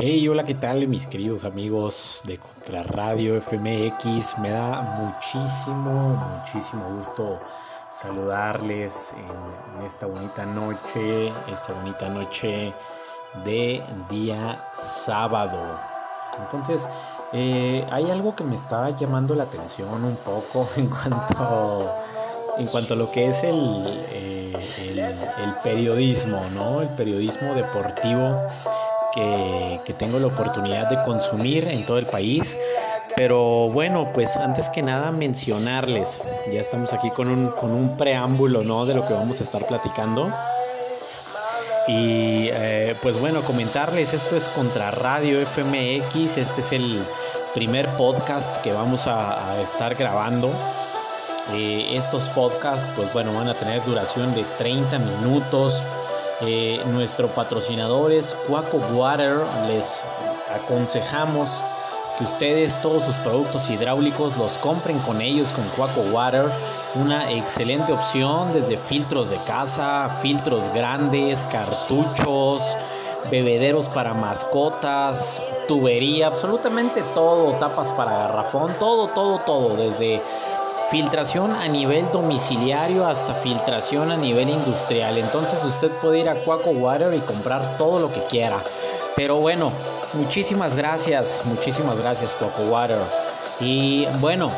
Hey, hola, ¿qué tal mis queridos amigos de Contrarradio FMX? Me da muchísimo, muchísimo gusto saludarles en, esta bonita noche, esta bonita noche de día sábado. Entonces, eh, hay algo que me está llamando la atención un poco en cuanto, en cuanto a lo que es el, eh, el periodismo, ¿no? El periodismo deportivo que, tengo la oportunidad de consumir en todo el país. Pero bueno, pues antes que nada mencionarles, ya estamos aquí con un, con un preámbulo ¿no? de lo que vamos a estar platicando. Y eh, pues bueno, comentarles, esto es contra Radio FMX, este es el primer podcast que vamos a, estar grabando. Eh, estos podcasts pues bueno van a tener duración de 30 minutos eh, nuestro patrocinador es Cuaco Water. Les aconsejamos que ustedes todos sus productos hidráulicos los compren con ellos con Cuaco Water. Una excelente opción desde filtros de casa, filtros grandes, cartuchos, bebederos para mascotas, tubería, absolutamente todo, tapas para garrafón, todo, todo, todo, desde filtración a nivel domiciliario hasta filtración a nivel industrial. Entonces usted puede ir a Quaco Water y comprar todo lo que quiera. Pero bueno, muchísimas gracias, muchísimas gracias Quaco Water. Y bueno,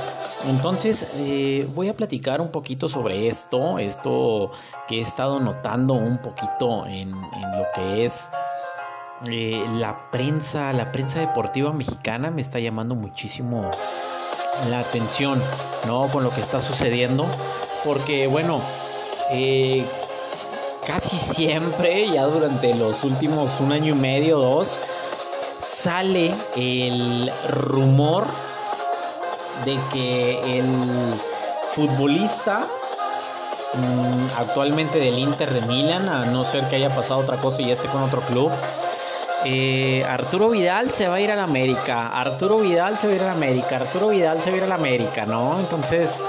entonces eh, voy a platicar un poquito sobre esto, esto que he estado notando un poquito en, lo que es eh, la prensa, la prensa deportiva mexicana me está llamando muchísimo la atención, ¿no? Con lo que está sucediendo. Porque, bueno, eh, casi siempre, ya durante los últimos un año y medio, dos, sale el rumor de que el futbolista mm, actualmente del Inter de Milán, a no ser que haya pasado otra cosa y ya esté con otro club, eh, Arturo Vidal se va a ir a la América. Arturo Vidal se va a ir a la América. Arturo Vidal se va a ir a la América, ¿no? Entonces,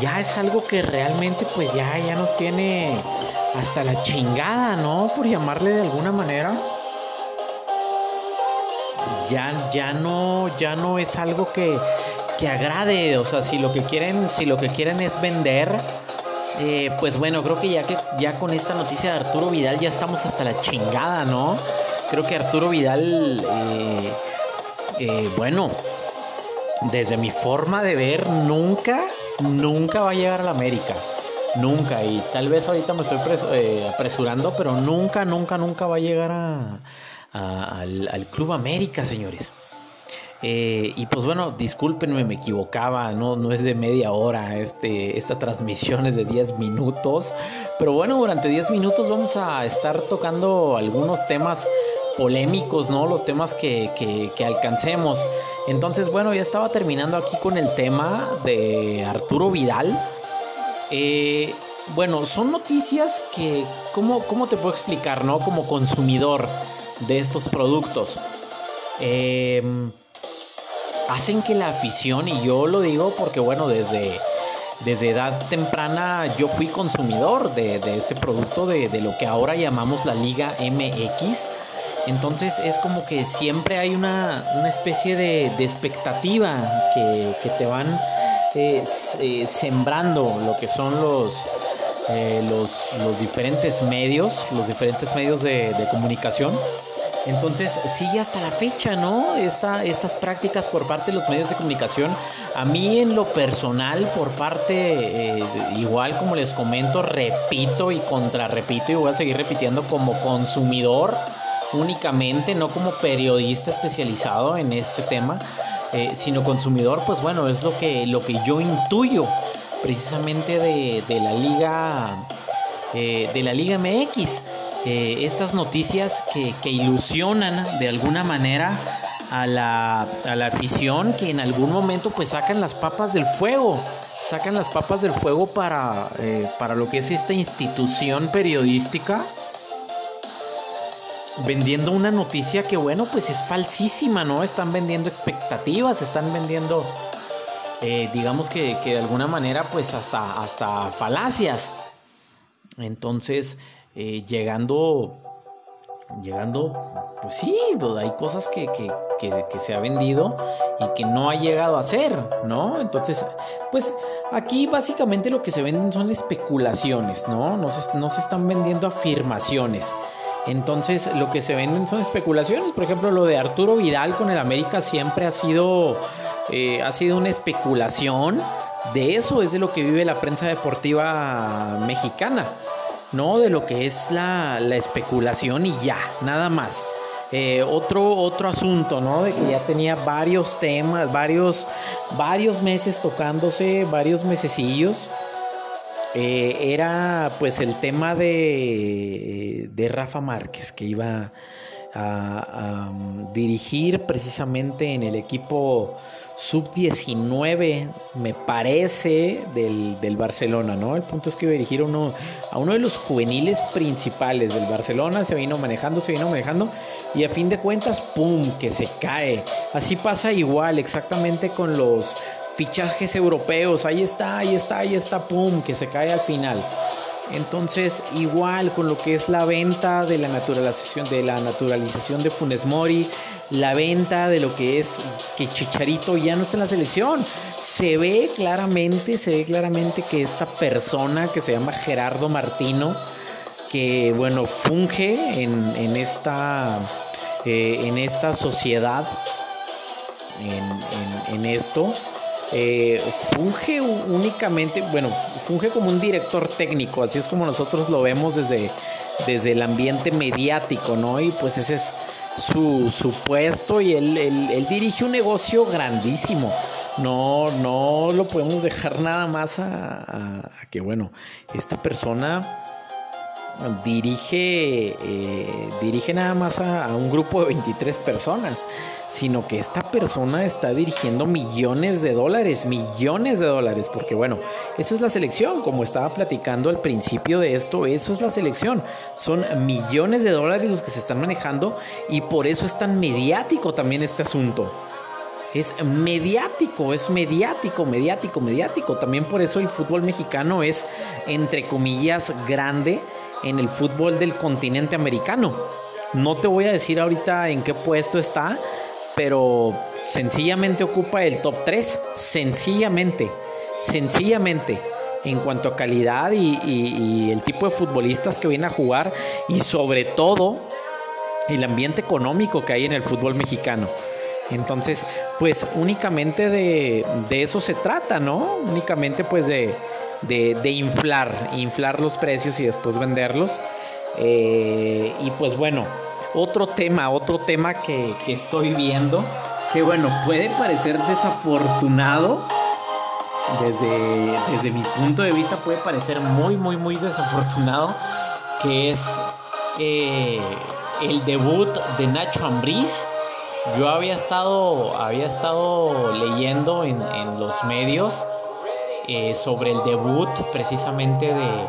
ya es algo que realmente, pues ya, ya nos tiene hasta la chingada, ¿no? Por llamarle de alguna manera. Ya, ya no, ya no es algo que, que agrade. O sea, si lo que quieren, si lo que quieren es vender eh, pues bueno, creo que ya que ya con esta noticia de Arturo Vidal ya estamos hasta la chingada, ¿no? Creo que Arturo Vidal, eh, eh, bueno, desde mi forma de ver, nunca, nunca va a llegar a la América. Nunca. Y tal vez ahorita me estoy apresurando, pero nunca, nunca, nunca va a llegar al, al Club América, señores. Eh, y pues bueno, discúlpenme, me equivocaba, no, no es de media hora, este, esta transmisión es de 10 minutos. Pero bueno, durante 10 minutos vamos a estar tocando algunos temas polémicos, ¿no? Los temas que, que, alcancemos. Entonces, bueno, ya estaba terminando aquí con el tema de Arturo Vidal. Eh, bueno, son noticias que, ¿cómo, ¿cómo te puedo explicar, no? Como consumidor de estos productos. Eh, hacen que la afición, y yo lo digo porque bueno, desde, desde edad temprana yo fui consumidor de, este producto, de, lo que ahora llamamos la Liga MX. Entonces es como que siempre hay una, especie de, expectativa que, te van eh, eh, sembrando lo que son los, eh, los, los, diferentes medios, los diferentes medios de comunicación. Entonces sigue hasta la fecha, ¿no? Esta, estas prácticas por parte de los medios de comunicación. A mí en lo personal, por parte, eh, igual como les comento, repito y contrarrepito y voy a seguir repitiendo como consumidor únicamente, no como periodista especializado en este tema, eh, sino consumidor, pues bueno, es lo que, lo que yo intuyo precisamente de, la liga eh, de la liga MX. Eh, estas noticias que, ilusionan de alguna manera a la, afición que en algún momento pues sacan las papas del fuego, sacan las papas del fuego para, eh, para lo que es esta institución periodística vendiendo una noticia que bueno pues es falsísima, ¿no? Están vendiendo expectativas, están vendiendo eh, digamos que, que, de alguna manera pues hasta, hasta falacias. Entonces, eh, llegando llegando, pues sí, pues hay cosas que, se ha vendido y que no ha llegado a ser, ¿no? Entonces, pues aquí básicamente lo que se venden son especulaciones, ¿no? No se, están vendiendo afirmaciones. Entonces, lo que se venden son especulaciones. Por ejemplo, lo de Arturo Vidal con el América siempre ha sido, eh, ha sido una especulación. De eso es de lo que vive la prensa deportiva mexicana. ¿No? De lo que es la, especulación y ya, nada más. Eh, otro, otro asunto, ¿no? De que ya tenía varios temas, varios, varios meses tocándose, varios mesecillos. Eh, era pues el tema de, de Rafa Márquez, que iba a dirigir precisamente en el equipo sub-19, me parece, del, Barcelona, ¿no? El punto es que dirigir uno, a uno de los juveniles principales del Barcelona, se vino manejando, se vino manejando, y a fin de cuentas, ¡pum!, que se cae. Así pasa igual, exactamente con los fichajes europeos, ahí está, ahí está, ahí está, ¡pum!, que se cae al final. Entonces, igual con lo que es la venta de la naturalización de Funes Mori, la venta de lo que es que Chicharito ya no está en la selección. Se ve claramente, se ve claramente que esta persona que se llama Gerardo Martino, que bueno, funge en, esta, eh, en esta sociedad, en, esto. Eh, funge únicamente, bueno, funge como un director técnico, así es como nosotros lo vemos desde, desde el ambiente mediático, ¿no? Y pues ese es su, su puesto y él, él, dirige un negocio grandísimo. No, no lo podemos dejar nada más a, que, bueno, esta persona dirige, eh, dirige nada más a, a, un grupo de 23 personas, sino que esta persona está dirigiendo millones de dólares, millones de dólares, porque bueno, eso es la selección, como estaba platicando al principio de esto, eso es la selección, son millones de dólares los que se están manejando y por eso es tan mediático también este asunto. Es mediático, es mediático, mediático, mediático. También por eso el fútbol mexicano es, entre comillas, grande en el fútbol del continente americano. No te voy a decir ahorita en qué puesto está, pero sencillamente ocupa el top 3, sencillamente, sencillamente en cuanto a calidad y, el tipo de futbolistas que vienen a jugar y sobre todo el ambiente económico que hay en el fútbol mexicano. Entonces, pues únicamente de, eso se trata, ¿no? Únicamente pues de, inflar, inflar los precios y después venderlos. Eh, y pues bueno, otro tema, otro tema que, estoy viendo, que bueno, puede parecer desafortunado, desde, desde mi punto de vista puede parecer muy, muy, muy desafortunado, que es eh, el debut de Nacho Ambriz. Yo había estado, había estado leyendo en, los medios eh, sobre el debut precisamente de,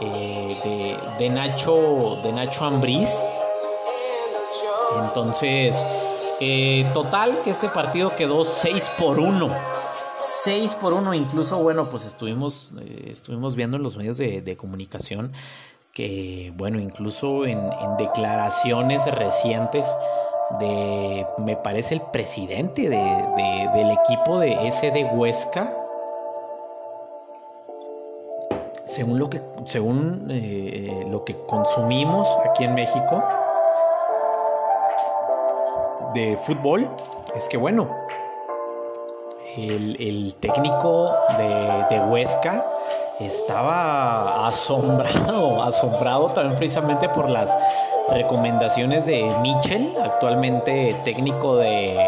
eh, de, Nacho, de Nacho Ambriz entonces, eh, total que este partido quedó 6 por 1. 6 por 1, incluso, bueno, pues estuvimos, estuvimos viendo en los medios de, comunicación que, bueno, incluso en, declaraciones recientes de, me parece, el presidente del equipo de SD Huesca, según lo que, según, eh, lo que consumimos aquí en México, de fútbol es que, bueno, el, técnico de, Huesca estaba asombrado, asombrado también precisamente por las recomendaciones de Michel, actualmente técnico de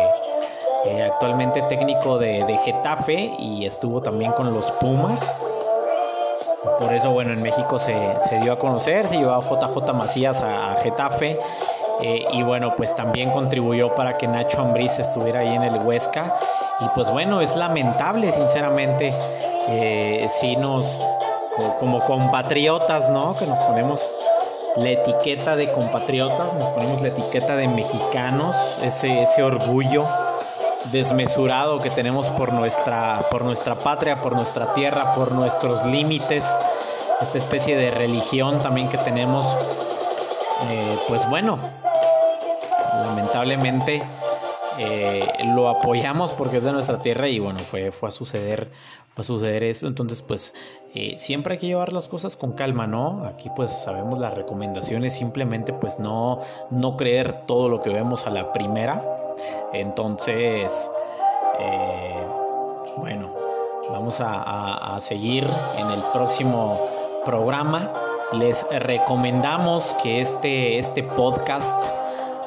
eh, actualmente técnico de, Getafe y estuvo también con los Pumas. Por eso, bueno, en México se, dio a conocer, se llevó a JJ Macías a Getafe eh, y bueno, pues también contribuyó para que Nacho Ambriz estuviera ahí en el Huesca. Y pues bueno, es lamentable, sinceramente, eh, si nos, como compatriotas, ¿no? Que nos ponemos la etiqueta de compatriotas, nos ponemos la etiqueta de mexicanos, ese, ese orgullo desmesurado que tenemos por nuestra, por nuestra patria, por nuestra tierra, por nuestros límites, esta especie de religión también que tenemos eh, pues bueno, lamentablemente eh, lo apoyamos porque es de nuestra tierra y bueno, fue, fue a suceder, fue a suceder eso. Entonces, pues eh, siempre hay que llevar las cosas con calma, ¿no? Aquí pues sabemos las recomendaciones, simplemente pues no, no creer todo lo que vemos a la primera. Entonces, bueno, vamos a, a seguir en el próximo programa. Les recomendamos que este, este podcast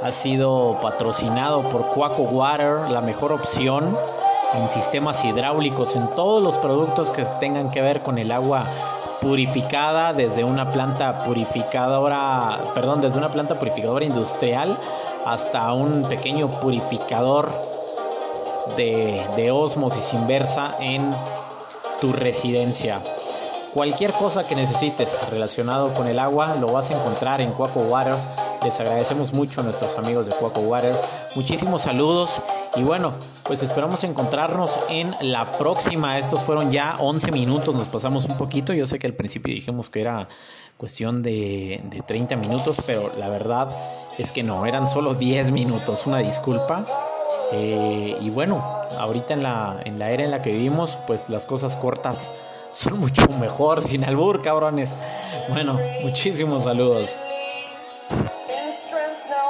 ha sido patrocinado por Quaco Water, la mejor opción en sistemas hidráulicos, en todos los productos que tengan que ver con el agua purificada desde una planta purificadora, perdón, desde una planta purificadora industrial hasta un pequeño purificador de, de osmosis inversa en tu residencia. Cualquier cosa que necesites relacionado con el agua lo vas a encontrar en Cuaco Water. Les agradecemos mucho a nuestros amigos de Cuaco Water. Muchísimos saludos y bueno, pues esperamos encontrarnos en la próxima. Estos fueron ya 11 minutos, nos pasamos un poquito. Yo sé que al principio dijimos que era cuestión de, 30 minutos, pero la verdad es que no, eran solo 10 minutos. Una disculpa. Eh, y bueno, ahorita en la, en la era en la que vivimos, pues las cosas cortas son mucho mejor sin albur, cabrones. Bueno, muchísimos saludos.